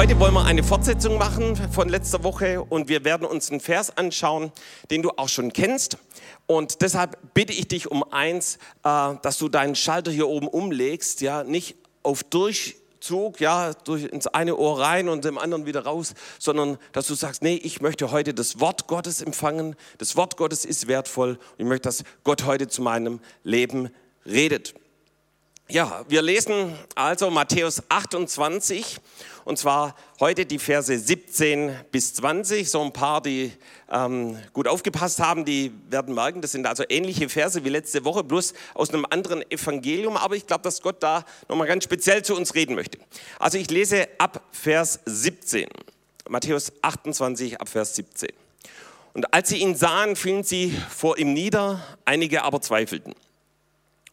heute wollen wir eine Fortsetzung machen von letzter Woche und wir werden uns einen Vers anschauen, den du auch schon kennst. Und deshalb bitte ich dich um eins, äh, dass du deinen Schalter hier oben umlegst, ja, nicht auf Durchzug, ja, durch ins eine Ohr rein und im anderen wieder raus, sondern dass du sagst, nee, ich möchte heute das Wort Gottes empfangen. Das Wort Gottes ist wertvoll und ich möchte, dass Gott heute zu meinem Leben redet. Ja, wir lesen also Matthäus 28 und zwar heute die Verse 17 bis 20. So ein paar, die ähm, gut aufgepasst haben, die werden merken, das sind also ähnliche Verse wie letzte Woche, bloß aus einem anderen Evangelium. Aber ich glaube, dass Gott da nochmal ganz speziell zu uns reden möchte. Also ich lese ab Vers 17. Matthäus 28 ab Vers 17. Und als sie ihn sahen, fielen sie vor ihm nieder, einige aber zweifelten.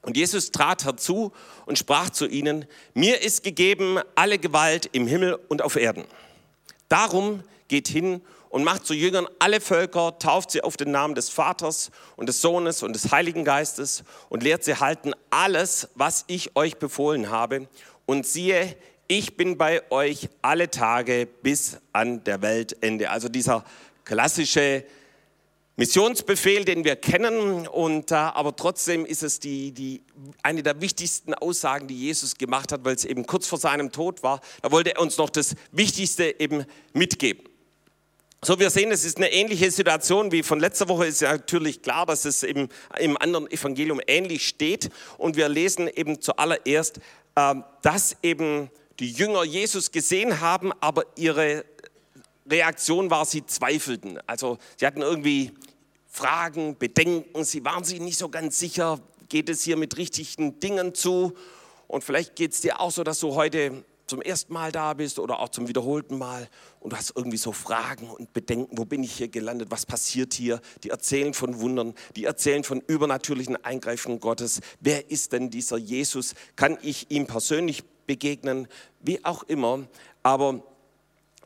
Und Jesus trat herzu und sprach zu ihnen, mir ist gegeben alle Gewalt im Himmel und auf Erden. Darum geht hin und macht zu Jüngern alle Völker, tauft sie auf den Namen des Vaters und des Sohnes und des Heiligen Geistes und lehrt sie halten alles, was ich euch befohlen habe. Und siehe, ich bin bei euch alle Tage bis an der Weltende. Also dieser klassische Missionsbefehl, den wir kennen, und, äh, aber trotzdem ist es die, die, eine der wichtigsten Aussagen, die Jesus gemacht hat, weil es eben kurz vor seinem Tod war. Da wollte er uns noch das Wichtigste eben mitgeben. So, wir sehen, es ist eine ähnliche Situation wie von letzter Woche. Ist ja natürlich klar, dass es eben im anderen Evangelium ähnlich steht. Und wir lesen eben zuallererst, äh, dass eben die Jünger Jesus gesehen haben, aber ihre Reaktion war, sie zweifelten. Also sie hatten irgendwie Fragen, Bedenken, sie waren sich nicht so ganz sicher, geht es hier mit richtigen Dingen zu? Und vielleicht geht es dir auch so, dass du heute zum ersten Mal da bist oder auch zum wiederholten Mal und du hast irgendwie so Fragen und Bedenken, wo bin ich hier gelandet, was passiert hier? Die erzählen von Wundern, die erzählen von übernatürlichen Eingreifungen Gottes. Wer ist denn dieser Jesus? Kann ich ihm persönlich begegnen? Wie auch immer. Aber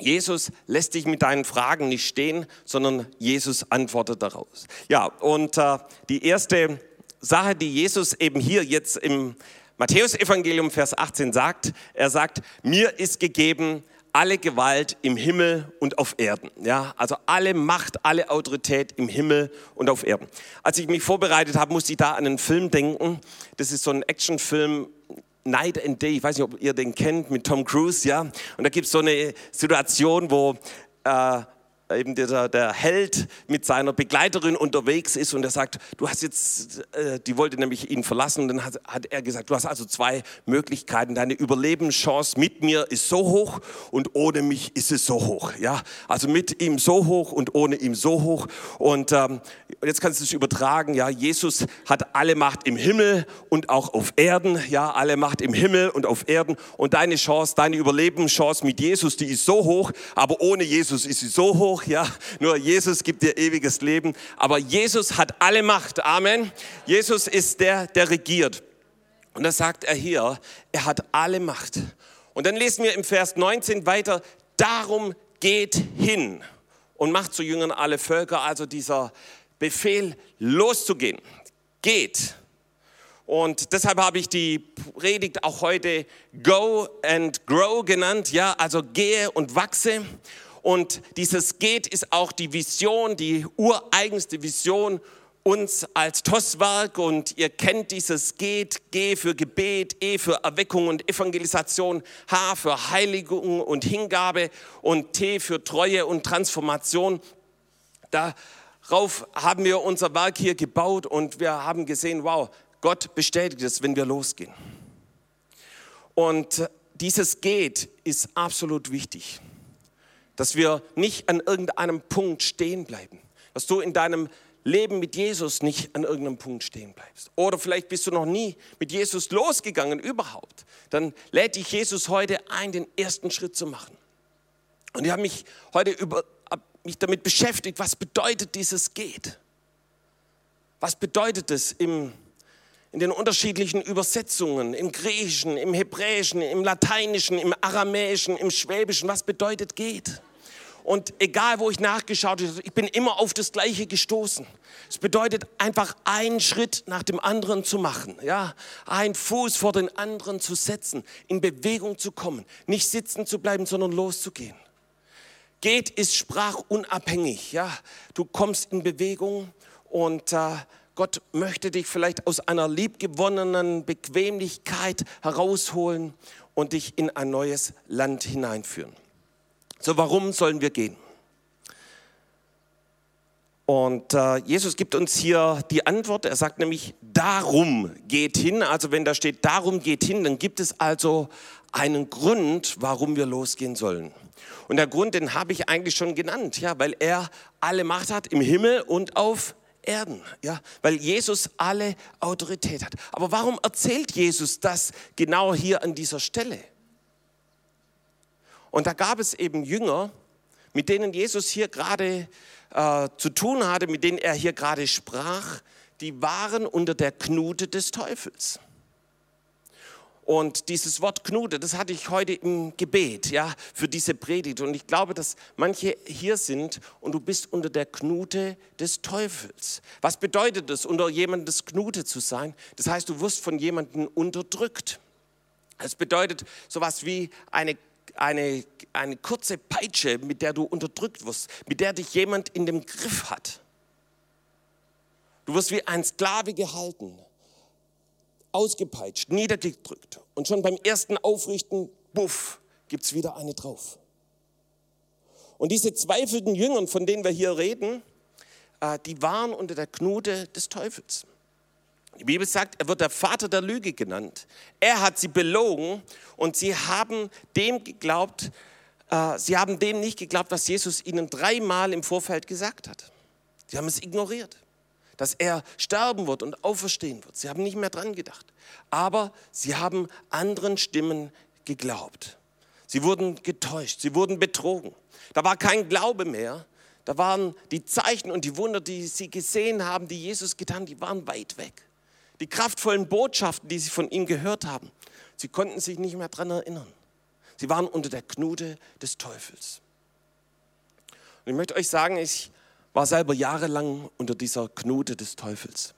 Jesus lässt dich mit deinen Fragen nicht stehen, sondern Jesus antwortet daraus. Ja, und äh, die erste Sache, die Jesus eben hier jetzt im Matthäusevangelium Vers 18 sagt, er sagt, mir ist gegeben alle Gewalt im Himmel und auf Erden. Ja, also alle Macht, alle Autorität im Himmel und auf Erden. Als ich mich vorbereitet habe, musste ich da an einen Film denken. Das ist so ein Actionfilm Night and Day, ich weiß nicht, ob ihr den kennt, mit Tom Cruise, ja. Und da gibt es so eine Situation, wo äh, eben der, der Held mit seiner Begleiterin unterwegs ist und er sagt, du hast jetzt, äh, die wollte nämlich ihn verlassen und dann hat, hat, er gesagt, du hast also zwei Möglichkeiten, deine Überlebenschance mit mir ist so hoch und ohne mich ist es so hoch, ja, also mit ihm so hoch und ohne ihm so hoch. Und ähm, jetzt kannst du es übertragen, ja, Jesus hat alle Macht im Himmel und auch auf Erden, ja, alle Macht im Himmel und auf Erden. Und deine Chance, deine Überlebenschance mit Jesus, die ist so hoch, aber ohne Jesus ist sie so hoch, auch, ja. Nur Jesus gibt dir ewiges Leben. Aber Jesus hat alle Macht. Amen. Jesus ist der, der regiert. Und das sagt er hier, er hat alle Macht. Und dann lesen wir im Vers 19 weiter, darum geht hin und macht zu Jüngern alle Völker, also dieser Befehl loszugehen. Geht. Und deshalb habe ich die Predigt auch heute Go and Grow genannt, ja, also gehe und wachse. Und dieses Geht ist auch die Vision, die ureigenste Vision uns als TOS-Werk und ihr kennt dieses Geht, G für Gebet, E für Erweckung und Evangelisation, H für Heiligung und Hingabe und T für Treue und Transformation. Darauf haben wir unser Werk hier gebaut und wir haben gesehen, wow, Gott bestätigt es, wenn wir losgehen. Und dieses Geht ist absolut wichtig dass wir nicht an irgendeinem Punkt stehen bleiben, dass du in deinem Leben mit Jesus nicht an irgendeinem Punkt stehen bleibst. Oder vielleicht bist du noch nie mit Jesus losgegangen überhaupt. Dann lädt dich Jesus heute ein, den ersten Schritt zu machen. Und ich habe mich heute über, mich damit beschäftigt, was bedeutet dieses geht? Was bedeutet es im, in den unterschiedlichen Übersetzungen, im Griechischen, im Hebräischen, im Lateinischen, im Aramäischen, im Schwäbischen? Was bedeutet geht? Und egal, wo ich nachgeschaut habe, ich bin immer auf das Gleiche gestoßen. Es bedeutet einfach einen Schritt nach dem anderen zu machen, ja, einen Fuß vor den anderen zu setzen, in Bewegung zu kommen, nicht sitzen zu bleiben, sondern loszugehen. Geht ist sprachunabhängig, ja. Du kommst in Bewegung und äh, Gott möchte dich vielleicht aus einer liebgewonnenen Bequemlichkeit herausholen und dich in ein neues Land hineinführen. So, warum sollen wir gehen? Und äh, Jesus gibt uns hier die Antwort. Er sagt nämlich, darum geht hin. Also wenn da steht, darum geht hin, dann gibt es also einen Grund, warum wir losgehen sollen. Und der Grund, den habe ich eigentlich schon genannt, ja, weil er alle Macht hat im Himmel und auf Erden, ja, weil Jesus alle Autorität hat. Aber warum erzählt Jesus das genau hier an dieser Stelle? Und da gab es eben Jünger, mit denen Jesus hier gerade äh, zu tun hatte, mit denen er hier gerade sprach, die waren unter der Knute des Teufels. Und dieses Wort Knute, das hatte ich heute im Gebet, ja, für diese Predigt. Und ich glaube, dass manche hier sind und du bist unter der Knute des Teufels. Was bedeutet es, unter jemandes Knute zu sein? Das heißt, du wirst von jemandem unterdrückt. Es bedeutet sowas wie eine eine, eine kurze Peitsche, mit der du unterdrückt wirst, mit der dich jemand in dem Griff hat. Du wirst wie ein Sklave gehalten, ausgepeitscht, niedergedrückt. Und schon beim ersten Aufrichten, buff, gibt es wieder eine drauf. Und diese zweifelnden Jüngern, von denen wir hier reden, äh, die waren unter der Knute des Teufels. Die Bibel sagt, er wird der Vater der Lüge genannt. Er hat sie belogen und sie haben dem geglaubt, äh, sie haben dem nicht geglaubt, was Jesus ihnen dreimal im Vorfeld gesagt hat. Sie haben es ignoriert, dass er sterben wird und auferstehen wird. Sie haben nicht mehr dran gedacht. Aber sie haben anderen Stimmen geglaubt. Sie wurden getäuscht, sie wurden betrogen. Da war kein Glaube mehr. Da waren die Zeichen und die Wunder, die sie gesehen haben, die Jesus getan, die waren weit weg die kraftvollen Botschaften, die sie von ihm gehört haben, sie konnten sich nicht mehr daran erinnern. Sie waren unter der Knute des Teufels. Und ich möchte euch sagen, ich war selber jahrelang unter dieser Knute des Teufels.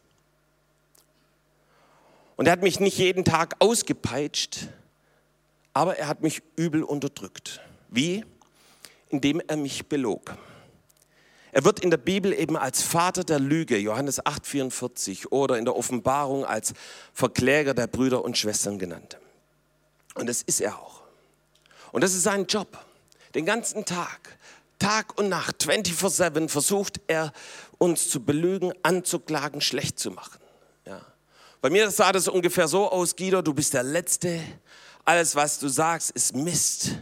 Und er hat mich nicht jeden Tag ausgepeitscht, aber er hat mich übel unterdrückt. Wie? Indem er mich belog. Er wird in der Bibel eben als Vater der Lüge, Johannes 8,44, oder in der Offenbarung als Verkläger der Brüder und Schwestern genannt. Und das ist er auch. Und das ist sein Job. Den ganzen Tag, Tag und Nacht, 24-7 versucht er uns zu belügen, anzuklagen, schlecht zu machen. Ja. Bei mir sah das ungefähr so aus, Guido, du bist der Letzte. Alles, was du sagst, ist Mist.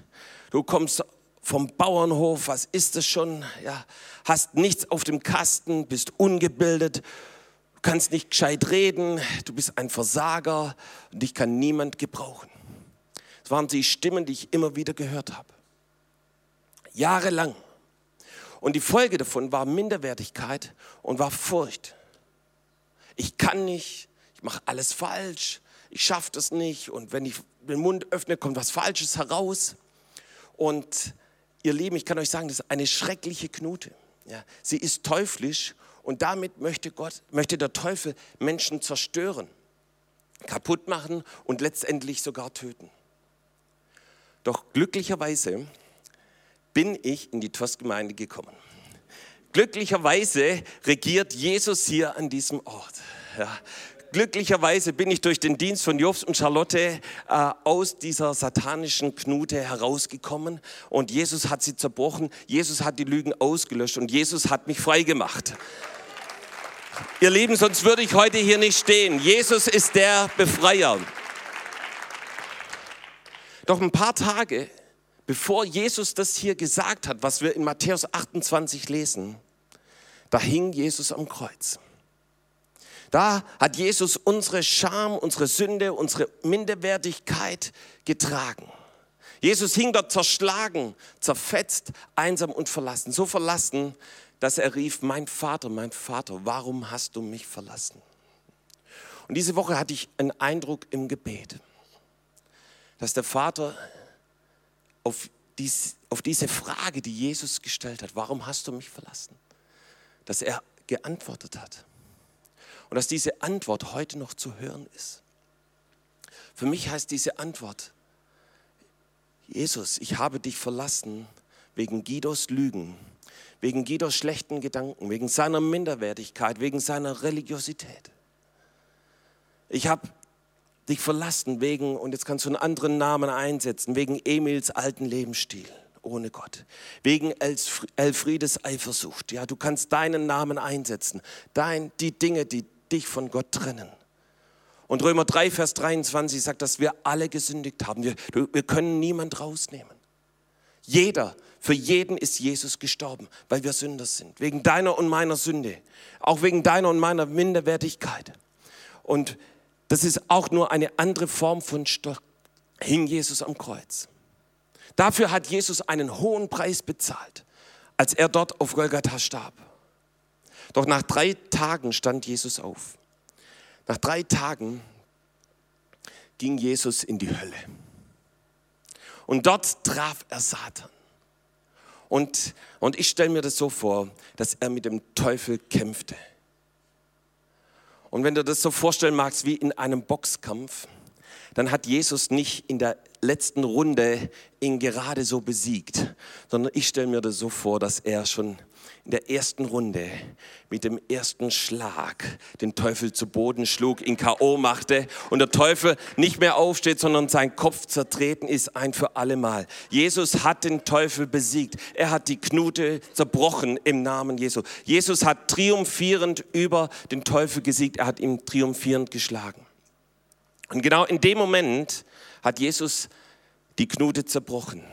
Du kommst vom Bauernhof, was ist es schon? Ja, hast nichts auf dem Kasten, bist ungebildet, kannst nicht gescheit reden, du bist ein Versager und dich kann niemand gebrauchen. Das waren die Stimmen, die ich immer wieder gehört habe. Jahrelang. Und die Folge davon war Minderwertigkeit und war Furcht. Ich kann nicht, ich mache alles falsch, ich schaffe das nicht und wenn ich den Mund öffne, kommt was Falsches heraus. Und ihr Lieben, ich kann euch sagen, das ist eine schreckliche Knute. Ja, sie ist teuflisch und damit möchte Gott, möchte der Teufel Menschen zerstören, kaputt machen und letztendlich sogar töten. Doch glücklicherweise bin ich in die TOS-Gemeinde gekommen. Glücklicherweise regiert Jesus hier an diesem Ort. Ja, glücklicherweise bin ich durch den Dienst von Jobs und Charlotte äh, aus dieser satanischen Knute herausgekommen und Jesus hat sie zerbrochen, Jesus hat die Lügen ausgelöscht und Jesus hat mich frei gemacht. Ihr Lieben, sonst würde ich heute hier nicht stehen. Jesus ist der Befreier. Doch ein paar Tage bevor Jesus das hier gesagt hat, was wir in Matthäus 28 lesen, da hing Jesus am Kreuz. Da hat Jesus unsere Scham, unsere Sünde, unsere Minderwertigkeit getragen. Jesus hing dort zerschlagen, zerfetzt, einsam und verlassen. So verlassen, dass er rief, mein Vater, mein Vater, warum hast du mich verlassen? Und diese Woche hatte ich einen Eindruck im Gebet, dass der Vater auf dies, auf diese Frage, die Jesus gestellt hat, warum hast du mich verlassen? Dass er geantwortet hat. Und dass diese Antwort heute noch zu hören ist. Für mich heißt diese Antwort, Jesus, ich habe dich verlassen wegen Guidos Lügen, wegen Guidos schlechten Gedanken, wegen seiner Minderwertigkeit, wegen seiner Religiosität. Ich habe dich verlassen wegen, und jetzt kannst du einen anderen Namen einsetzen, wegen Emils alten Lebensstil ohne Gott, wegen Elfriedes Eifersucht. Ja, du kannst deinen Namen einsetzen, dein, die Dinge, die dich von Gott trennen. Und Römer 3, Vers 23 sagt, dass wir alle gesündigt haben. Wir, wir können niemand rausnehmen. Jeder, für jeden ist Jesus gestorben, weil wir Sünder sind. Wegen deiner und meiner Sünde. Auch wegen deiner und meiner Minderwertigkeit. Und das ist auch nur eine andere Form von Stock. Hing Jesus am Kreuz. Dafür hat Jesus einen hohen Preis bezahlt, als er dort auf Golgatha starb. Doch nach drei Tagen stand Jesus auf. Nach drei Tagen ging Jesus in die Hölle. Und dort traf er Satan. Und, und ich stelle mir das so vor, dass er mit dem Teufel kämpfte. Und wenn du das so vorstellen magst wie in einem Boxkampf, dann hat Jesus nicht in der letzten Runde ihn gerade so besiegt, sondern ich stelle mir das so vor, dass er schon in der ersten Runde mit dem ersten Schlag den Teufel zu Boden schlug, ihn K.O. machte und der Teufel nicht mehr aufsteht, sondern sein Kopf zertreten ist ein für alle Mal. Jesus hat den Teufel besiegt. Er hat die Knute zerbrochen im Namen Jesu. Jesus hat triumphierend über den Teufel gesiegt. Er hat ihn triumphierend geschlagen. Und genau in dem Moment hat Jesus die Knute zerbrochen.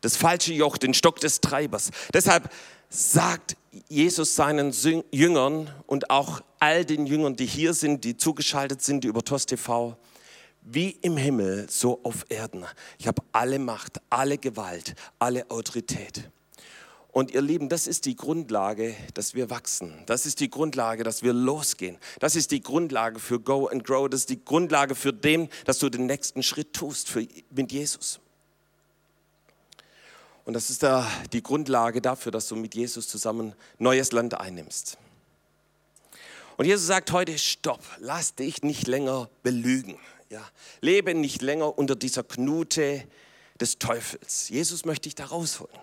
Das falsche Joch, den Stock des Treibers. Deshalb sagt Jesus seinen Jüngern und auch all den Jüngern, die hier sind, die zugeschaltet sind über TOS TV, wie im Himmel, so auf Erden. Ich habe alle Macht, alle Gewalt, alle Autorität. Und ihr Lieben, das ist die Grundlage, dass wir wachsen. Das ist die Grundlage, dass wir losgehen. Das ist die Grundlage für Go and Grow. Das ist die Grundlage für dem, dass du den nächsten Schritt tust für, mit Jesus. Und das ist da die Grundlage dafür, dass du mit Jesus zusammen neues Land einnimmst. Und Jesus sagt heute, stopp, lass dich nicht länger belügen. Ja, lebe nicht länger unter dieser Knute des Teufels. Jesus möchte dich da rausholen.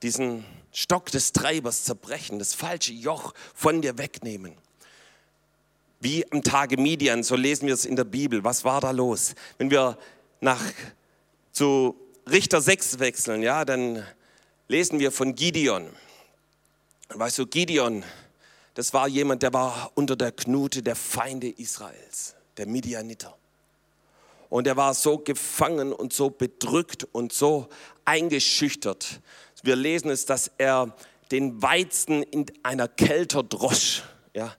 Diesen Stock des Treibers zerbrechen, das falsche Joch von dir wegnehmen. Wie am Tage Midian, so lesen wir es in der Bibel. Was war da los? Wenn wir nach zu Richter 6 wechseln, ja, dann lesen wir von Gideon. Weißt du, Gideon, das war jemand, der war unter der Knute der Feinde Israels, der Midianiter. Und er war so gefangen und so bedrückt und so eingeschüchtert. Wir lesen es, dass er den Weizen in einer Kälte drosch. Ja?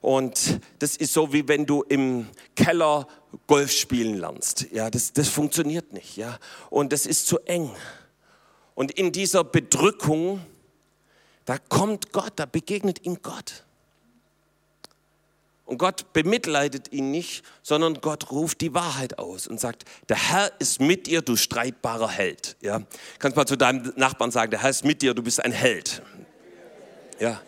Und das ist so, wie wenn du im Keller Golf spielen lernst. Ja, das, das funktioniert nicht. Ja? Und das ist zu eng. Und in dieser Bedrückung, da kommt Gott, da begegnet ihm Gott. Und Gott bemitleidet ihn nicht, sondern Gott ruft die Wahrheit aus und sagt, der Herr ist mit dir, du streitbarer Held. Ja? Kannst mal zu deinem Nachbarn sagen, der Herr ist mit dir, du bist ein Held. Ja.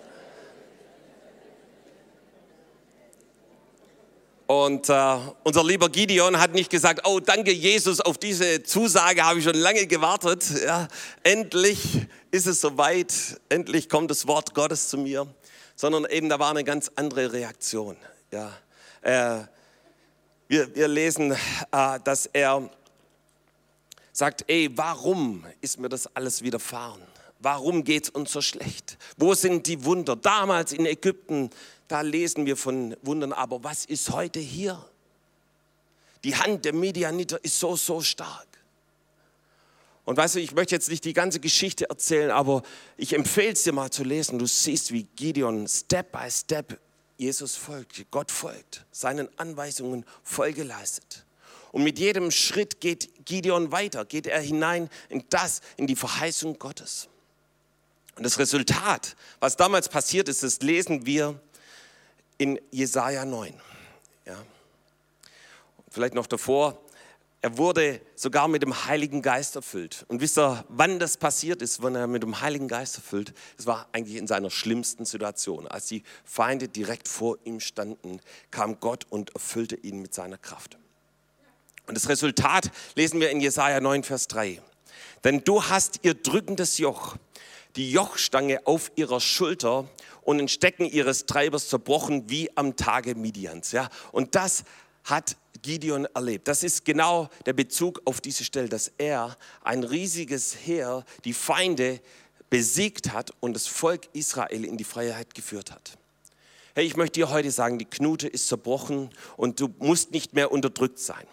Und äh, unser lieber Gideon hat nicht gesagt, oh danke Jesus, auf diese Zusage habe ich schon lange gewartet. Ja, endlich ist es soweit, endlich kommt das Wort Gottes zu mir. Sondern eben da war eine ganz andere Reaktion. Ja, äh, wir, wir lesen, äh, dass er sagt, ey, warum ist mir das alles widerfahren? Warum geht es uns so schlecht? Wo sind die Wunder? Damals in Ägypten da lesen wir von Wundern, aber was ist heute hier? Die Hand der Medianiter ist so, so stark. Und weißt du, ich möchte jetzt nicht die ganze Geschichte erzählen, aber ich empfehle es dir mal zu lesen. Du siehst, wie Gideon Step by Step Jesus folgt, Gott folgt, seinen Anweisungen Folge leistet. Und mit jedem Schritt geht Gideon weiter, geht er hinein in das, in die Verheißung Gottes. Und das Resultat, was damals passiert ist, das lesen wir in Jesaja 9. Ja. Vielleicht noch davor, er wurde sogar mit dem Heiligen Geist erfüllt. Und wisst ihr, wann das passiert ist, wenn er mit dem Heiligen Geist erfüllt? Das war eigentlich in seiner schlimmsten Situation. Als die Feinde direkt vor ihm standen, kam Gott und erfüllte ihn mit seiner Kraft. Und das Resultat lesen wir in Jesaja 9, Vers 3. Denn du hast ihr drückendes Joch, die Jochstange auf ihrer Schulter und den Stecken ihres Treibers zerbrochen wie am Tage Midians. Ja? Und das hat Gideon erlebt. Das ist genau der Bezug auf diese Stelle, dass er ein riesiges Heer, die Feinde besiegt hat und das Volk Israel in die Freiheit geführt hat. Hey, ich möchte dir heute sagen, die Knute ist zerbrochen und du musst nicht mehr unterdrückt sein.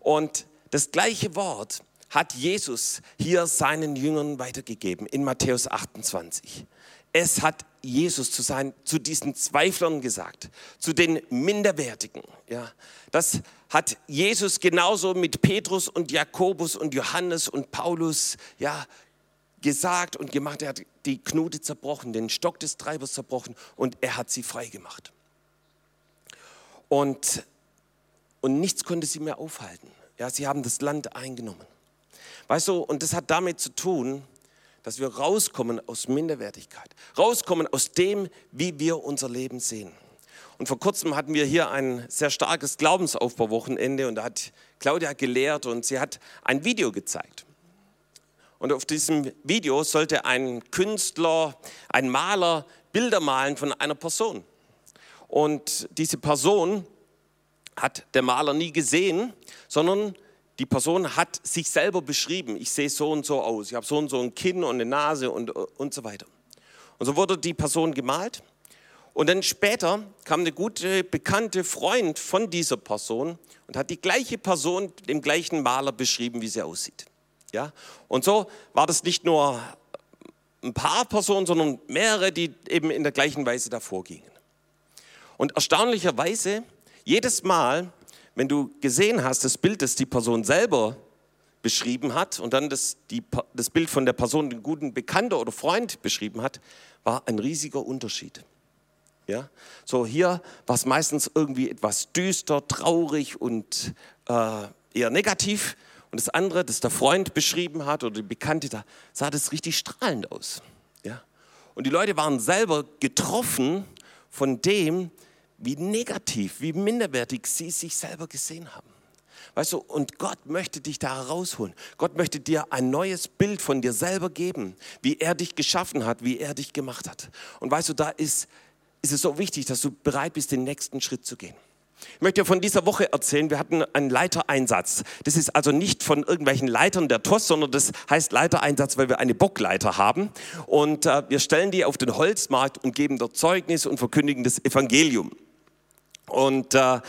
Und das gleiche Wort hat Jesus hier seinen Jüngern weitergegeben in Matthäus 28. Es hat Jesus zu, sein, zu diesen Zweiflern gesagt, zu den Minderwertigen. Ja, das hat Jesus genauso mit Petrus und Jakobus und Johannes und Paulus ja, gesagt und gemacht. Er hat die Knute zerbrochen, den Stock des Treibers zerbrochen und er hat sie frei gemacht. Und, und nichts konnte sie mehr aufhalten. Ja, sie haben das Land eingenommen. Weißt du, und das hat damit zu tun, dass wir rauskommen aus Minderwertigkeit, rauskommen aus dem, wie wir unser Leben sehen. Und vor kurzem hatten wir hier ein sehr starkes Glaubensaufbauwochenende und da hat Claudia gelehrt und sie hat ein Video gezeigt. Und auf diesem Video sollte ein Künstler, ein Maler Bilder malen von einer Person. Und diese Person hat der Maler nie gesehen, sondern die Person hat sich selber beschrieben, ich sehe so und so aus, ich habe so und so ein Kinn und eine Nase und, und so weiter. Und so wurde die Person gemalt. Und dann später kam eine gute, bekannte Freund von dieser Person und hat die gleiche Person dem gleichen Maler beschrieben, wie sie aussieht. Ja? Und so war das nicht nur ein paar Personen, sondern mehrere, die eben in der gleichen Weise davor gingen. Und erstaunlicherweise, jedes Mal, wenn du gesehen hast, das Bild, das die Person selber beschrieben hat und dann das, die, das Bild von der Person, den guten Bekannter oder Freund beschrieben hat, war ein riesiger Unterschied. Ja? So hier war es meistens irgendwie etwas düster, traurig und äh, eher negativ. Und das andere, das der Freund beschrieben hat oder die Bekannte, da sah das richtig strahlend aus. Ja? Und die Leute waren selber getroffen von dem, wie negativ, wie minderwertig sie sich selber gesehen haben. Weißt du, und Gott möchte dich da herausholen. Gott möchte dir ein neues Bild von dir selber geben, wie er dich geschaffen hat, wie er dich gemacht hat. Und weißt du, da ist, ist es so wichtig, dass du bereit bist, den nächsten Schritt zu gehen. Ich möchte von dieser Woche erzählen, wir hatten einen Leitereinsatz. Das ist also nicht von irgendwelchen Leitern der TOS, sondern das heißt Leitereinsatz, weil wir eine Bockleiter haben. Und äh, wir stellen die auf den Holzmarkt und geben dort Zeugnis und verkündigen das Evangelium. Und äh,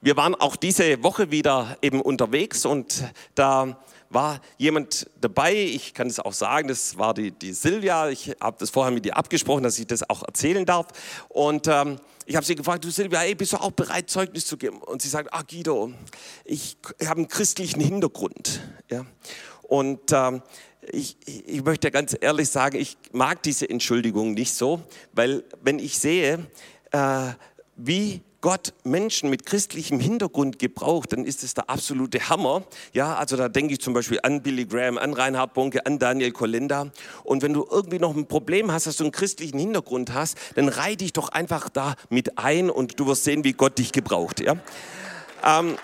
wir waren auch diese Woche wieder eben unterwegs und da war jemand dabei, ich kann es auch sagen, das war die, die Silvia, ich habe das vorher mit ihr abgesprochen, dass ich das auch erzählen darf. Und ähm, ich habe sie gefragt, du Silvia, ey, bist du auch bereit, Zeugnis zu geben? Und sie sagt, ah Guido, ich habe einen christlichen Hintergrund. Ja? Und ähm, ich, ich möchte ganz ehrlich sagen, ich mag diese Entschuldigung nicht so, weil wenn ich sehe, äh, wie Gott Menschen mit christlichem Hintergrund gebraucht, dann ist es der absolute Hammer. Ja, also da denke ich zum Beispiel an Billy Graham, an Reinhard Bonke, an Daniel Kolenda. Und wenn du irgendwie noch ein Problem hast, dass du einen christlichen Hintergrund hast, dann reih dich doch einfach da mit ein und du wirst sehen, wie Gott dich gebraucht. Ja. Ähm,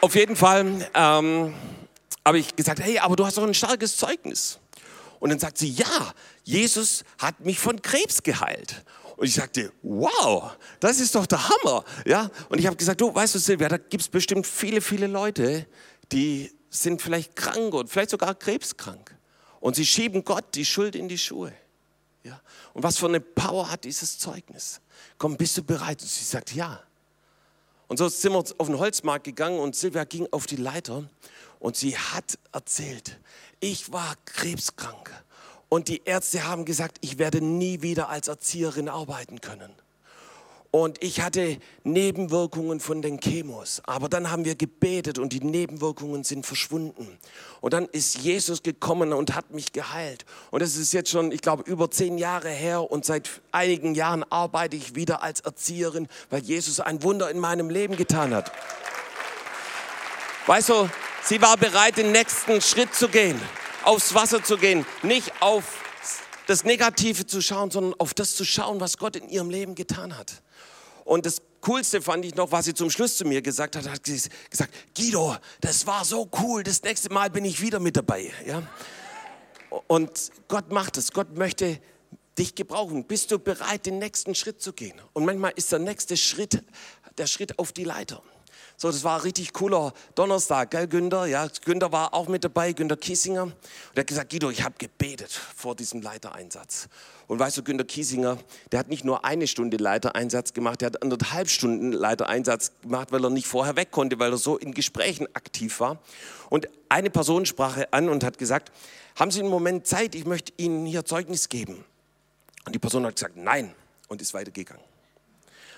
auf jeden Fall ähm, habe ich gesagt, hey, aber du hast doch ein starkes Zeugnis. Und dann sagt sie, ja, Jesus hat mich von Krebs geheilt. Und ich sagte, wow, das ist doch der Hammer. Ja? Und ich habe gesagt, du, weißt du, Silvia, da gibt es bestimmt viele, viele Leute, die sind vielleicht krank und vielleicht sogar krebskrank. Und sie schieben Gott die Schuld in die Schuhe. Ja? Und was für eine Power hat dieses Zeugnis? Komm, bist du bereit? Und sie sagt, ja. Und so sind wir auf den Holzmarkt gegangen und Silvia ging auf die Leiter und sie hat erzählt, ich war krebskrank und die Ärzte haben gesagt, ich werde nie wieder als Erzieherin arbeiten können. Und ich hatte Nebenwirkungen von den Chemos. Aber dann haben wir gebetet und die Nebenwirkungen sind verschwunden. Und dann ist Jesus gekommen und hat mich geheilt. Und das ist jetzt schon, ich glaube, über zehn Jahre her. Und seit einigen Jahren arbeite ich wieder als Erzieherin, weil Jesus ein Wunder in meinem Leben getan hat. Weißt du, sie war bereit, den nächsten Schritt zu gehen, aufs Wasser zu gehen, nicht auf das Negative zu schauen, sondern auf das zu schauen, was Gott in ihrem Leben getan hat. Und das Coolste fand ich noch, was sie zum Schluss zu mir gesagt hat, hat sie gesagt, Guido, das war so cool, das nächste Mal bin ich wieder mit dabei. Ja? Und Gott macht es, Gott möchte dich gebrauchen. Bist du bereit, den nächsten Schritt zu gehen? Und manchmal ist der nächste Schritt der Schritt auf die Leiter. So, das war richtig cooler Donnerstag, gell, Günther? Ja, Günther war auch mit dabei, Günther Kiesinger. Und er hat gesagt, Guido, ich habe gebetet vor diesem Leitereinsatz. Und weißt du, Günther Kiesinger, der hat nicht nur eine Stunde Leitereinsatz gemacht, der hat anderthalb Stunden Leitereinsatz gemacht, weil er nicht vorher weg konnte, weil er so in Gesprächen aktiv war. Und eine Person sprach an und hat gesagt, haben Sie einen Moment Zeit, ich möchte Ihnen hier Zeugnis geben. Und die Person hat gesagt, nein, und ist weitergegangen.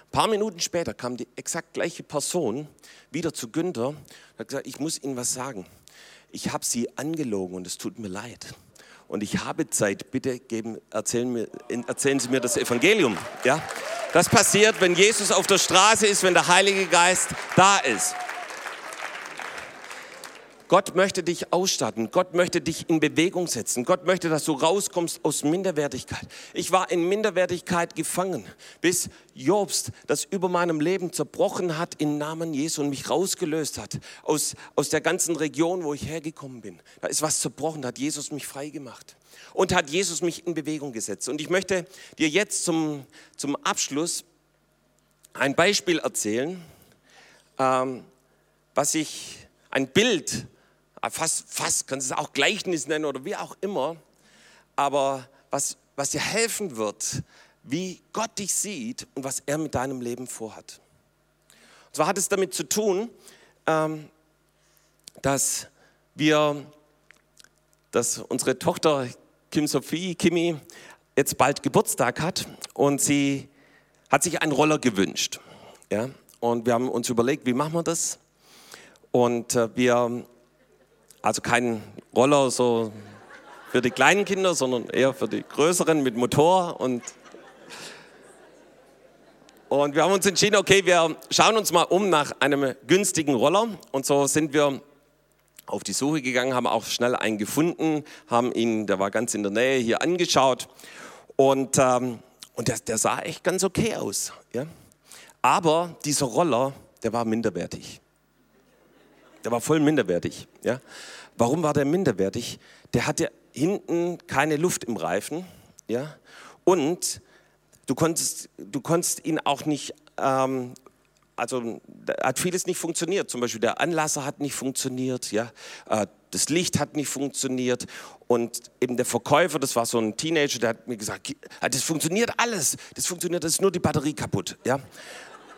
Ein paar Minuten später kam die exakt gleiche Person wieder zu Günther und hat gesagt, ich muss Ihnen was sagen. Ich habe Sie angelogen und es tut mir leid. Und ich habe Zeit, bitte geben, erzählen, mir, erzählen Sie mir das Evangelium. Ja? Das passiert, wenn Jesus auf der Straße ist, wenn der Heilige Geist da ist. Gott möchte dich ausstatten. Gott möchte dich in Bewegung setzen. Gott möchte, dass du rauskommst aus Minderwertigkeit. Ich war in Minderwertigkeit gefangen, bis Jobst das über meinem Leben zerbrochen hat im Namen Jesu und mich rausgelöst hat aus, aus der ganzen Region, wo ich hergekommen bin. Da ist was zerbrochen, da hat Jesus mich frei gemacht und hat Jesus mich in Bewegung gesetzt. Und ich möchte dir jetzt zum, zum Abschluss ein Beispiel erzählen, ähm, was ich, ein Bild, fast, fast kannst du es auch Gleichnis nennen oder wie auch immer, aber was, was dir helfen wird, wie Gott dich sieht und was er mit deinem Leben vorhat. Und zwar hat es damit zu tun, ähm, dass wir, dass unsere Tochter Kim Sophie, Kimi, jetzt bald Geburtstag hat und sie hat sich einen Roller gewünscht. Ja? Und wir haben uns überlegt, wie machen wir das? Und äh, wir also kein Roller so für die kleinen Kinder, sondern eher für die größeren mit Motor. Und, und wir haben uns entschieden, okay, wir schauen uns mal um nach einem günstigen Roller. Und so sind wir auf die Suche gegangen, haben auch schnell einen gefunden, haben ihn, der war ganz in der Nähe, hier angeschaut. Und, ähm, und der, der sah echt ganz okay aus. Ja? Aber dieser Roller, der war minderwertig. Der war voll minderwertig. Ja? Warum war der minderwertig? Der hatte hinten keine Luft im Reifen. Ja? Und du konntest, du konntest ihn auch nicht, ähm, also hat vieles nicht funktioniert. Zum Beispiel der Anlasser hat nicht funktioniert. Ja? Äh, das Licht hat nicht funktioniert. Und eben der Verkäufer, das war so ein Teenager, der hat mir gesagt, das funktioniert alles. Das funktioniert, das ist nur die Batterie kaputt. Ja?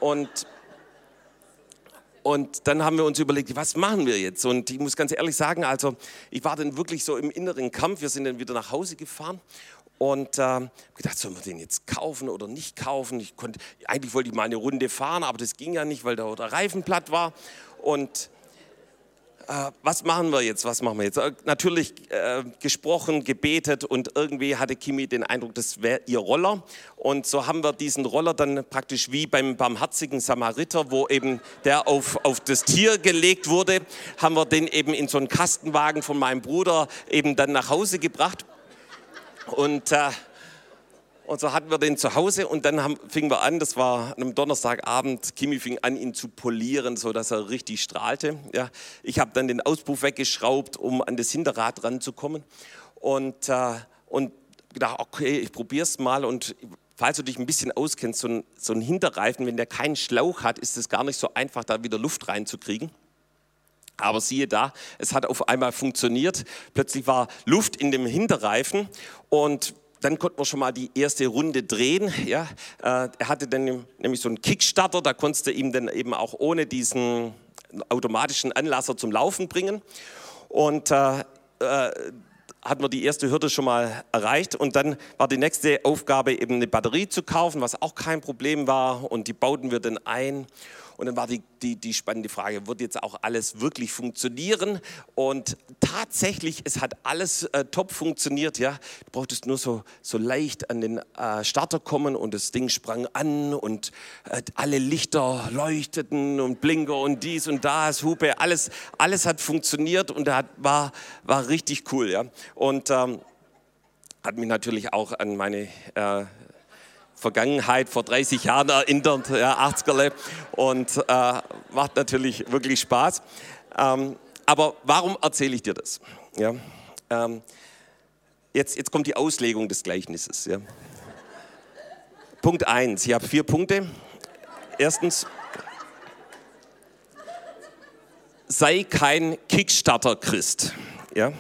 Und und dann haben wir uns überlegt, was machen wir jetzt? Und ich muss ganz ehrlich sagen, also ich war dann wirklich so im inneren Kampf. Wir sind dann wieder nach Hause gefahren und äh, gedacht, sollen wir den jetzt kaufen oder nicht kaufen? Ich konnte, eigentlich wollte ich mal eine Runde fahren, aber das ging ja nicht, weil der, der Reifen platt war. Und äh, was machen wir jetzt, was machen wir jetzt? Äh, natürlich äh, gesprochen, gebetet und irgendwie hatte Kimi den Eindruck, das wäre ihr Roller. Und so haben wir diesen Roller dann praktisch wie beim barmherzigen Samariter, wo eben der auf, auf das Tier gelegt wurde, haben wir den eben in so einen Kastenwagen von meinem Bruder eben dann nach Hause gebracht. Und äh, und so hatten wir den zu Hause und dann haben, fingen wir an, das war am Donnerstagabend, Kimi fing an, ihn zu polieren, so dass er richtig strahlte. Ja, ich habe dann den Auspuff weggeschraubt, um an das Hinterrad ranzukommen. Und, äh, und gedacht, okay, ich probiere es mal. Und falls du dich ein bisschen auskennst, so ein, so ein Hinterreifen, wenn der keinen Schlauch hat, ist es gar nicht so einfach, da wieder Luft reinzukriegen. Aber siehe da, es hat auf einmal funktioniert. Plötzlich war Luft in dem Hinterreifen und dann konnten wir schon mal die erste Runde drehen. Ja. Äh, er hatte dann nämlich so einen Kickstarter, da konntest du ihm dann eben auch ohne diesen automatischen Anlasser zum Laufen bringen. Und äh, äh, hatten wir die erste Hürde schon mal erreicht und dann war die nächste Aufgabe eben eine Batterie zu kaufen, was auch kein Problem war und die bauten wir dann ein. Und dann war die, die, die spannende Frage, wird jetzt auch alles wirklich funktionieren? Und tatsächlich, es hat alles äh, top funktioniert. Ja? Du brauchtest nur so, so leicht an den äh, Starter kommen und das Ding sprang an und äh, alle Lichter leuchteten und Blinker und dies und das, Hupe, alles, alles hat funktioniert und hat, war, war richtig cool. Ja? Und ähm, hat mich natürlich auch an meine äh, Vergangenheit vor 30 Jahren erinnert, ja, 80er und äh, macht natürlich wirklich Spaß. Ähm, aber warum erzähle ich dir das? Ja, ähm, jetzt, jetzt kommt die Auslegung des Gleichnisses. Ja. Punkt 1, ich habe vier Punkte. Erstens, sei kein Kickstarter-Christ. Ja.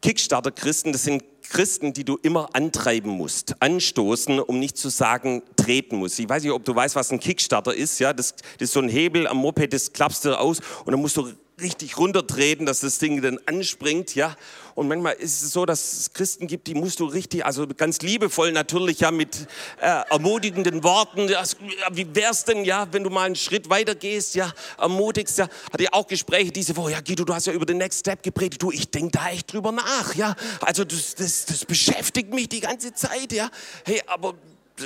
Kickstarter-Christen, das sind Christen, die du immer antreiben musst, anstoßen, um nicht zu sagen, treten musst. Ich weiß nicht, ob du weißt, was ein Kickstarter ist. Ja, das, das ist so ein Hebel am Moped, das klappst du aus und dann musst du richtig runtertreten, dass das Ding dann anspringt, ja. Und manchmal ist es so, dass es Christen gibt, die musst du richtig, also ganz liebevoll natürlich, ja, mit äh, ermutigenden Worten. Ja, wie wär's denn, ja, wenn du mal einen Schritt weiter gehst, ja, ermutigst, ja. Hatte ich auch Gespräche diese Woche, ja, Guido, du hast ja über den Next Step gepredigt, du, ich denke da echt drüber nach, ja. Also das, das, das beschäftigt mich die ganze Zeit, ja. Hey, aber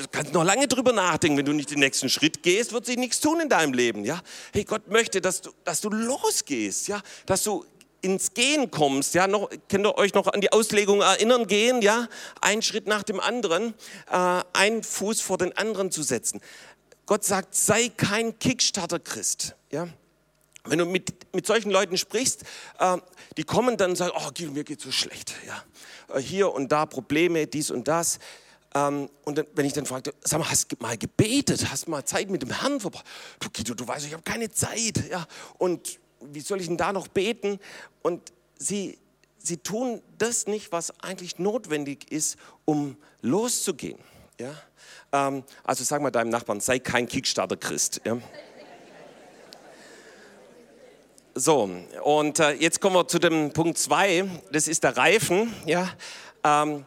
du kannst noch lange drüber nachdenken. Wenn du nicht den nächsten Schritt gehst, wird sich nichts tun in deinem Leben. Ja? Hey, Gott möchte, dass du, dass du losgehst, ja? dass du ins Gehen kommst. Ja? Noch, könnt ihr euch noch an die Auslegung erinnern? Gehen, ja? ein Schritt nach dem anderen, äh, einen Fuß vor den anderen zu setzen. Gott sagt, sei kein Kickstarter-Christ. Ja? Wenn du mit, mit solchen Leuten sprichst, äh, die kommen dann und sagen, oh, mir geht so schlecht. Ja? Äh, hier und da Probleme, dies und das. Ähm, und dann, wenn ich dann fragte, sag mal, hast du mal gebetet? Hast du mal Zeit mit dem Herrn verbracht? Du, Guido, du weißt, ich habe keine Zeit. Ja? Und wie soll ich denn da noch beten? Und sie, sie tun das nicht, was eigentlich notwendig ist, um loszugehen. Ja? Ähm, also sag mal deinem Nachbarn, sei kein Kickstarter-Christ. Ja? So, und äh, jetzt kommen wir zu dem Punkt 2, das ist der Reifen. Ja? Ähm,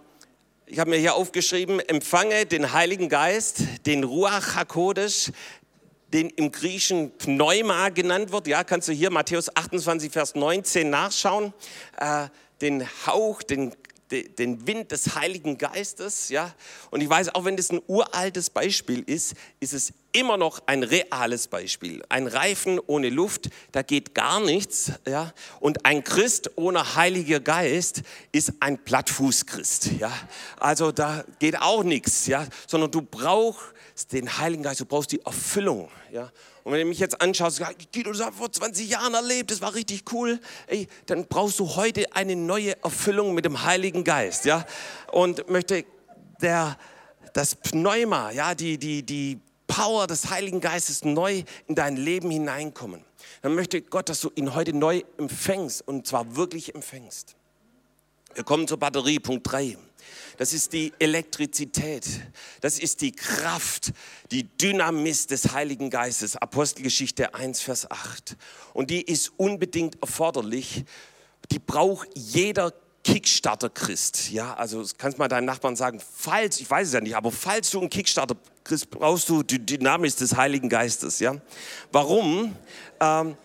ich habe mir hier aufgeschrieben, empfange den Heiligen Geist, den Ruach HaKodesh, den im Griechischen Pneuma genannt wird. Ja, kannst du hier Matthäus 28, Vers 19 nachschauen. Äh, den Hauch, den den Wind des Heiligen Geistes, ja. Und ich weiß, auch wenn das ein uraltes Beispiel ist, ist es immer noch ein reales Beispiel. Ein Reifen ohne Luft, da geht gar nichts, ja. Und ein Christ ohne Heiliger Geist ist ein Plattfußchrist, ja. Also da geht auch nichts, ja. Sondern du brauchst den Heiligen Geist, du brauchst die Erfüllung, ja. Und wenn du mich jetzt anschaust, Guido, das hast vor 20 Jahren erlebt, das war richtig cool, ey, dann brauchst du heute eine neue Erfüllung mit dem Heiligen Geist, ja. Und möchte der, das Pneuma, ja, die, die, die Power des Heiligen Geistes neu in dein Leben hineinkommen. Dann möchte Gott, dass du ihn heute neu empfängst und zwar wirklich empfängst. Wir kommen zur Batterie, Punkt 3. Das ist die Elektrizität. Das ist die Kraft, die Dynamis des Heiligen Geistes. Apostelgeschichte 1, Vers 8. Und die ist unbedingt erforderlich. Die braucht jeder Kickstarter-Christ. Ja, also kannst mal deinen Nachbarn sagen, falls, ich weiß es ja nicht, aber falls du einen Kickstarter-Christ brauchst du die Dynamis des Heiligen Geistes. Ja, warum? Ähm,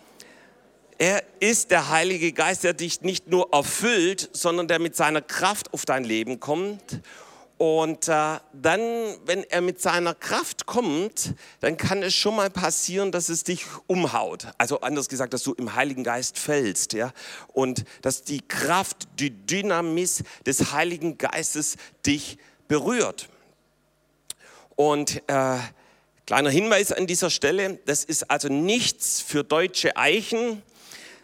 er ist der Heilige Geist, der dich nicht nur erfüllt, sondern der mit seiner Kraft auf dein Leben kommt. Und äh, dann, wenn er mit seiner Kraft kommt, dann kann es schon mal passieren, dass es dich umhaut. Also anders gesagt, dass du im Heiligen Geist fällst, ja. Und dass die Kraft, die Dynamis des Heiligen Geistes dich berührt. Und äh, kleiner Hinweis an dieser Stelle: Das ist also nichts für deutsche Eichen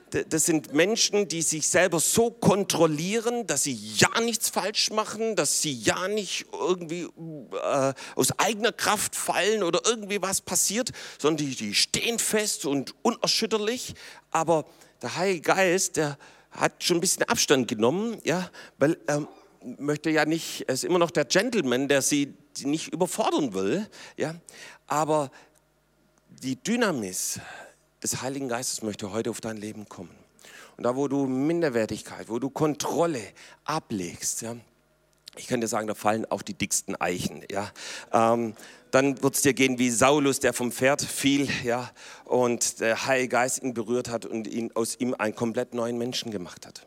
das sind Menschen, die sich selber so kontrollieren, dass sie ja nichts falsch machen, dass sie ja nicht irgendwie äh, aus eigener Kraft fallen oder irgendwie was passiert, sondern die, die stehen fest und unerschütterlich. Aber der Heilige Geist, der hat schon ein bisschen Abstand genommen, ja, weil er möchte ja nicht, er ist immer noch der Gentleman, der sie nicht überfordern will, ja, aber die Dynamis, des Heiligen Geistes möchte heute auf dein Leben kommen. und da, wo du Minderwertigkeit, wo du Kontrolle ablegst, ja, ich könnte sagen, da fallen auch die dicksten Eichen. Ja. Ähm, dann wird es dir gehen wie Saulus, der vom Pferd fiel ja, und der Heilige Geist ihn berührt hat und ihn, aus ihm einen komplett neuen Menschen gemacht hat.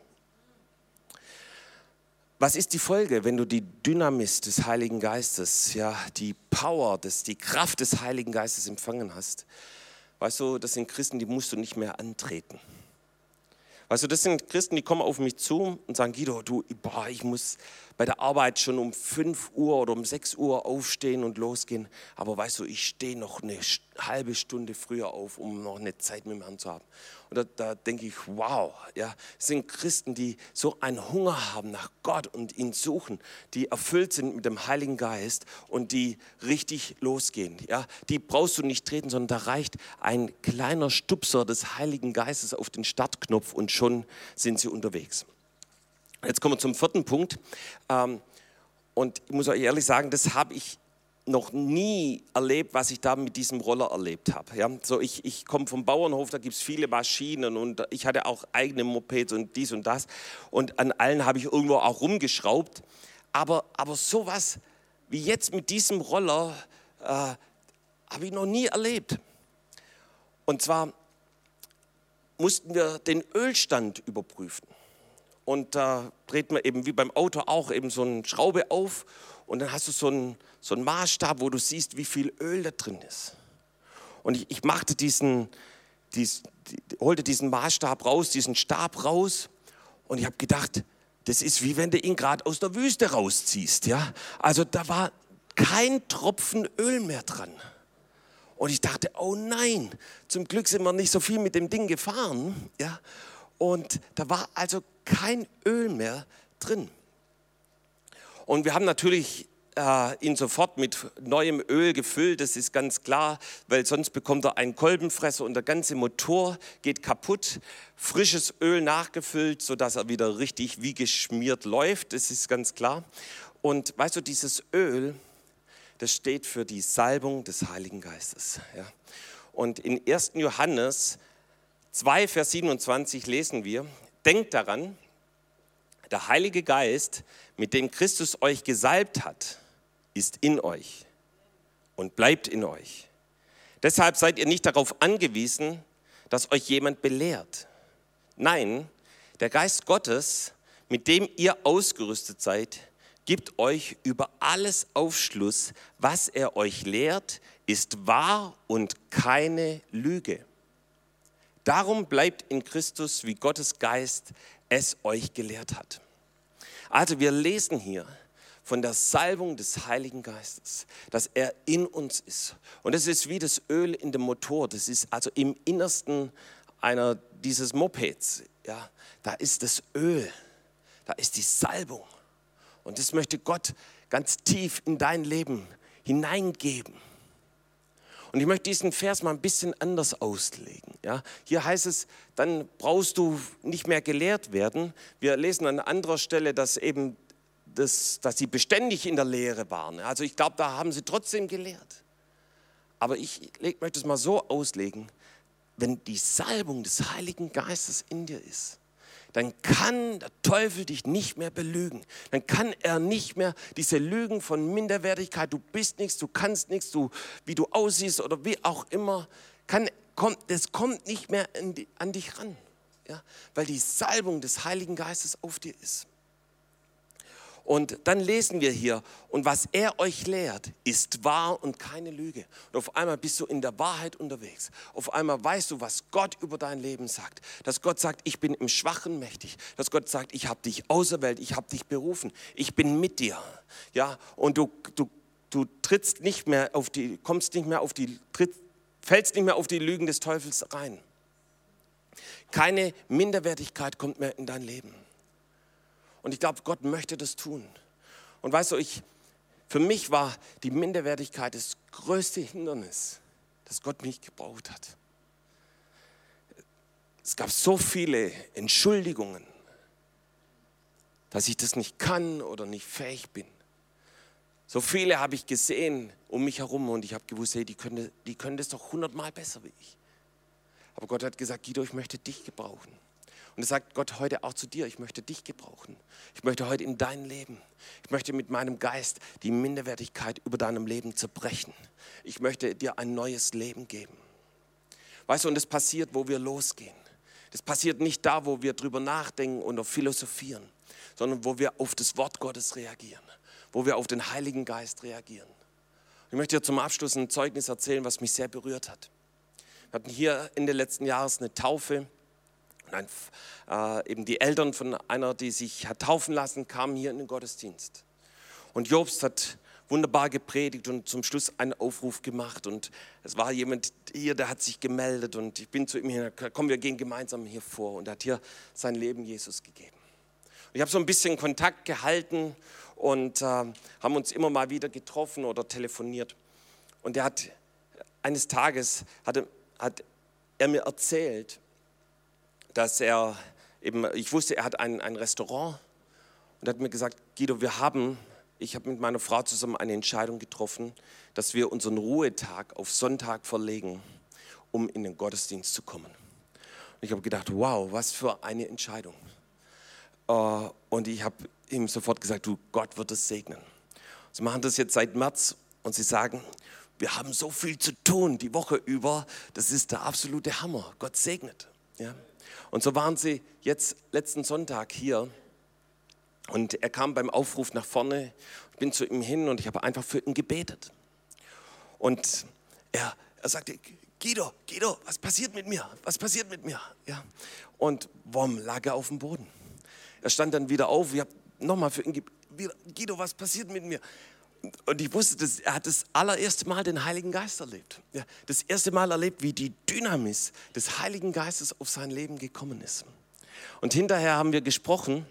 Was ist die Folge, wenn du die Dynamis des Heiligen Geistes, ja, die Power, des, die Kraft des Heiligen Geistes empfangen hast? Weißt du, das sind Christen, die musst du nicht mehr antreten. Weißt du, das sind Christen, die kommen auf mich zu und sagen, Guido, du, boah, ich muss bei der Arbeit schon um 5 Uhr oder um 6 Uhr aufstehen und losgehen. Aber weißt du, ich stehe noch eine halbe Stunde früher auf, um noch eine Zeit mit dem Herrn zu haben. Und da, da denke ich, wow, ja, es sind Christen, die so einen Hunger haben nach Gott und ihn suchen, die erfüllt sind mit dem Heiligen Geist und die richtig losgehen. Ja, die brauchst du nicht treten, sondern da reicht ein kleiner Stupser des Heiligen Geistes auf den Startknopf und schon sind sie unterwegs. Jetzt kommen wir zum vierten Punkt. Ähm, und ich muss euch ehrlich sagen, das habe ich noch nie erlebt, was ich da mit diesem Roller erlebt habe. Ja, so ich, ich komme vom Bauernhof, da gibt es viele Maschinen und ich hatte auch eigene Mopeds und dies und das. Und an allen habe ich irgendwo auch rumgeschraubt. Aber, aber sowas wie jetzt mit diesem Roller äh, habe ich noch nie erlebt. Und zwar mussten wir den Ölstand überprüfen. Und da dreht man eben wie beim Auto auch eben so eine Schraube auf und dann hast du so einen, so einen Maßstab, wo du siehst, wie viel Öl da drin ist. Und ich, ich machte diesen, dies, die, holte diesen Maßstab raus, diesen Stab raus und ich habe gedacht, das ist wie wenn du ihn gerade aus der Wüste rausziehst. Ja? Also da war kein Tropfen Öl mehr dran. Und ich dachte, oh nein, zum Glück sind wir nicht so viel mit dem Ding gefahren. Ja? Und da war also kein Öl mehr drin. Und wir haben natürlich äh, ihn sofort mit neuem Öl gefüllt, das ist ganz klar, weil sonst bekommt er einen Kolbenfresser und der ganze Motor geht kaputt. Frisches Öl nachgefüllt, sodass er wieder richtig wie geschmiert läuft, das ist ganz klar. Und weißt du, dieses Öl, das steht für die Salbung des Heiligen Geistes. Ja. Und in 1. Johannes 2, Vers 27 lesen wir, denkt daran, der Heilige Geist, mit dem Christus euch gesalbt hat, ist in euch und bleibt in euch. Deshalb seid ihr nicht darauf angewiesen, dass euch jemand belehrt. Nein, der Geist Gottes, mit dem ihr ausgerüstet seid, gibt euch über alles Aufschluss, was er euch lehrt, ist wahr und keine Lüge. Darum bleibt in Christus, wie Gottes Geist es euch gelehrt hat. Also wir lesen hier von der Salbung des Heiligen Geistes, dass er in uns ist. Und es ist wie das Öl in dem Motor. Das ist also im Innersten einer dieses Mopeds. Ja, da ist das Öl, da ist die Salbung. Und das möchte Gott ganz tief in dein Leben hineingeben. Und ich möchte diesen Vers mal ein bisschen anders auslegen. Ja, hier heißt es, dann brauchst du nicht mehr gelehrt werden. Wir lesen an anderer Stelle, dass eben das, dass sie beständig in der Lehre waren. Also ich glaube, da haben sie trotzdem gelehrt. Aber ich möchte es mal so auslegen, wenn die Salbung des Heiligen Geistes in dir ist, dann kann der Teufel dich nicht mehr belügen. Dann kann er nicht mehr diese Lügen von Minderwertigkeit, du bist nichts, du kannst nichts, du, wie du aussiehst oder wie auch immer, kann, kommt, das kommt nicht mehr die, an dich ran. Ja? Weil die Salbung des Heiligen Geistes auf dir ist. Und dann lesen wir hier, und was er euch lehrt, ist wahr und keine Lüge. Und auf einmal bist du in der Wahrheit unterwegs. Auf einmal weißt du, was Gott über dein Leben sagt. Dass Gott sagt, ich bin im Schwachen mächtig. Dass Gott sagt, ich habe dich auserwählt, ich habe dich berufen, ich bin mit dir. Ja, und du, du, du trittst nicht mehr auf die, kommst nicht mehr auf die, tritt, fällst nicht mehr auf die Lügen des Teufels rein. Keine Minderwertigkeit kommt mehr in dein Leben. Und ich glaube, Gott möchte das tun. Und weißt du, ich, für mich war die Minderwertigkeit das größte Hindernis, das Gott mich gebraucht hat. Es gab so viele Entschuldigungen, dass ich das nicht kann oder nicht fähig bin. So viele habe ich gesehen um mich herum und ich habe gewusst, hey, die können, die können das doch hundertmal besser wie ich. Aber Gott hat gesagt, Guido, ich möchte dich gebrauchen. Und es sagt Gott heute auch zu dir, ich möchte dich gebrauchen. Ich möchte heute in dein Leben. Ich möchte mit meinem Geist die Minderwertigkeit über deinem Leben zerbrechen. Ich möchte dir ein neues Leben geben. Weißt du, und das passiert, wo wir losgehen. Das passiert nicht da, wo wir drüber nachdenken oder philosophieren, sondern wo wir auf das Wort Gottes reagieren, wo wir auf den Heiligen Geist reagieren. Ich möchte dir zum Abschluss ein Zeugnis erzählen, was mich sehr berührt hat. Wir hatten hier Ende letzten Jahres eine Taufe. Und ein, äh, eben die Eltern von einer, die sich hat taufen lassen, kamen hier in den Gottesdienst. Und Jobst hat wunderbar gepredigt und zum Schluss einen Aufruf gemacht. Und es war jemand hier, der hat sich gemeldet und ich bin zu ihm hin, komm, wir gehen gemeinsam hier vor. Und er hat hier sein Leben Jesus gegeben. Und ich habe so ein bisschen Kontakt gehalten und äh, haben uns immer mal wieder getroffen oder telefoniert. Und er hat eines Tages, hatte, hat er mir erzählt, dass er eben, ich wusste, er hat ein, ein Restaurant und hat mir gesagt, Guido, wir haben, ich habe mit meiner Frau zusammen eine Entscheidung getroffen, dass wir unseren Ruhetag auf Sonntag verlegen, um in den Gottesdienst zu kommen. Und ich habe gedacht, wow, was für eine Entscheidung. Äh, und ich habe ihm sofort gesagt, du, Gott wird es segnen. Sie machen das jetzt seit März und sie sagen, wir haben so viel zu tun die Woche über, das ist der absolute Hammer. Gott segnet. Ja? Und so waren sie jetzt letzten Sonntag hier und er kam beim Aufruf nach vorne, ich bin zu ihm hin und ich habe einfach für ihn gebetet. Und er, er sagte, Guido, Guido, was passiert mit mir? Was passiert mit mir? Ja. Und wumm, lag er auf dem Boden. Er stand dann wieder auf, ich habe nochmal für ihn gebetet, Guido, was passiert mit mir? Und ich wusste, dass er hat das allererste Mal den Heiligen Geist erlebt. Ja, das erste Mal erlebt, wie die Dynamis des Heiligen Geistes auf sein Leben gekommen ist. Und hinterher haben wir gesprochen,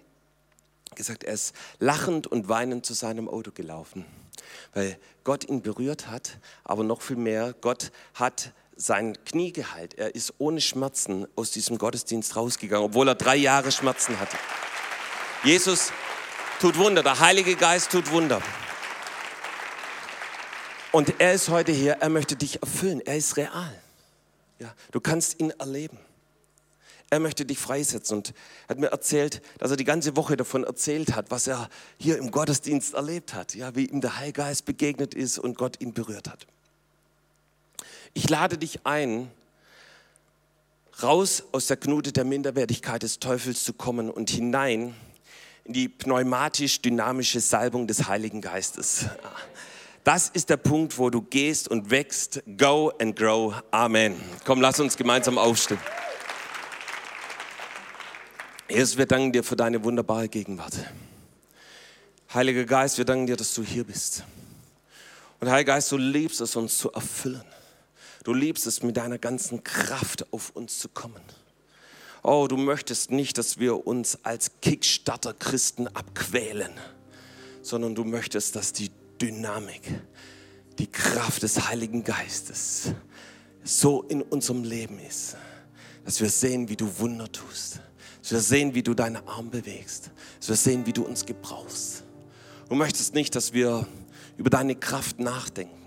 gesagt, er ist lachend und weinend zu seinem Auto gelaufen, weil Gott ihn berührt hat, aber noch viel mehr, Gott hat sein Knie geheilt. Er ist ohne Schmerzen aus diesem Gottesdienst rausgegangen, obwohl er drei Jahre Schmerzen hatte. Jesus tut Wunder, der Heilige Geist tut Wunder. Und er ist heute hier, er möchte dich erfüllen, er ist real. Ja, du kannst ihn erleben. Er möchte dich freisetzen und hat mir erzählt, dass er die ganze Woche davon erzählt hat, was er hier im Gottesdienst erlebt hat, ja, wie ihm der Heilgeist begegnet ist und Gott ihn berührt hat. Ich lade dich ein, raus aus der Knute der Minderwertigkeit des Teufels zu kommen und hinein in die pneumatisch-dynamische Salbung des Heiligen Geistes. Das ist der Punkt, wo du gehst und wächst. Go and grow. Amen. Komm, lass uns gemeinsam aufstehen. Jesus, wir danken dir für deine wunderbare Gegenwart. Heiliger Geist, wir danken dir, dass du hier bist. Und Heiliger Geist, du liebst es, uns zu erfüllen. Du liebst es, mit deiner ganzen Kraft auf uns zu kommen. Oh, du möchtest nicht, dass wir uns als Kickstarter-Christen abquälen, sondern du möchtest, dass die Dynamik, die Kraft des Heiligen Geistes so in unserem Leben ist, dass wir sehen, wie du Wunder tust, dass wir sehen, wie du deine Arme bewegst, dass wir sehen, wie du uns gebrauchst. Du möchtest nicht, dass wir über deine Kraft nachdenken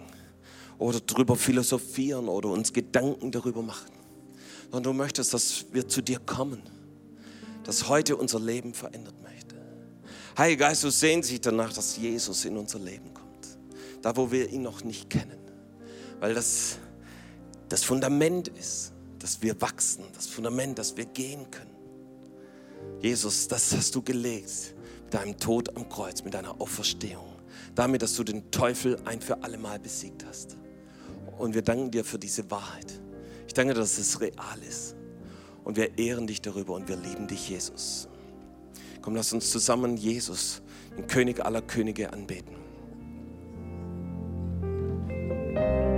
oder darüber philosophieren oder uns Gedanken darüber machen, sondern du möchtest, dass wir zu dir kommen, dass heute unser Leben verändert möchte. Heiliger Geist, du sehnst dich danach, dass Jesus in unser Leben da wo wir ihn noch nicht kennen. Weil das das Fundament ist, dass wir wachsen, das Fundament, dass wir gehen können. Jesus, das hast du gelegt mit deinem Tod am Kreuz, mit deiner Auferstehung, damit, dass du den Teufel ein für alle Mal besiegt hast. Und wir danken dir für diese Wahrheit. Ich danke, dass es real ist. Und wir ehren dich darüber und wir lieben dich, Jesus. Komm, lass uns zusammen Jesus, den König aller Könige, anbeten. Bye.